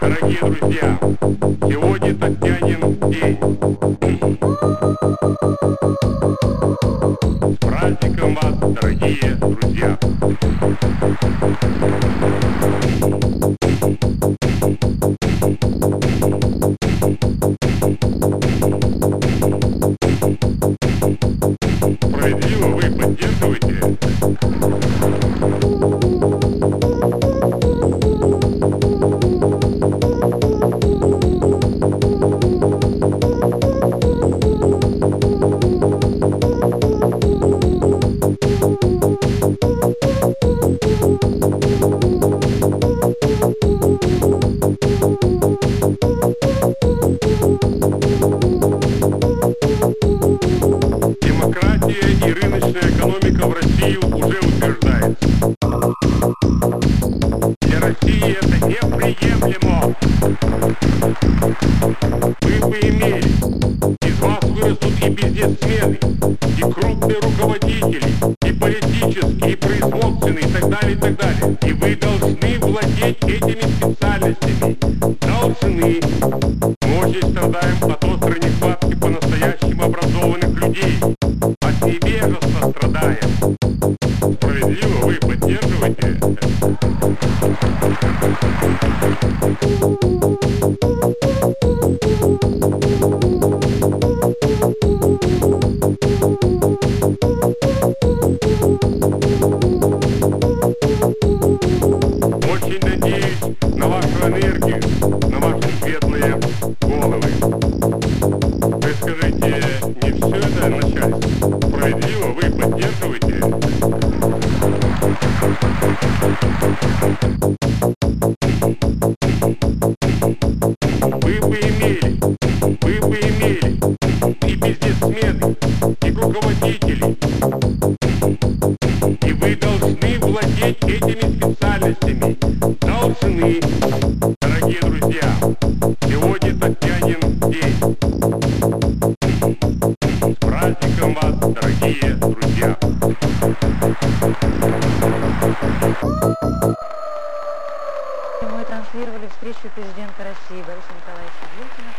Дорогие друзья, сегодня Татьянин день. С праздником вас, дорогие друзья! Вырастут и крупные руководители, и политические, и производственные, и так далее, и так далее. И вы должны владеть этими специальностями. Должны. Мы очень страдаем от острой нехватки по-настоящему образованных людей. От невежества страдаем. Справедливо вы поддерживаете? Очень бы имели, вы бы имели и бизнесмены, и руководители, и вы должны владеть этими специальностями. Должны. Мы транслировали встречу президента России Бориса Николаевича студентами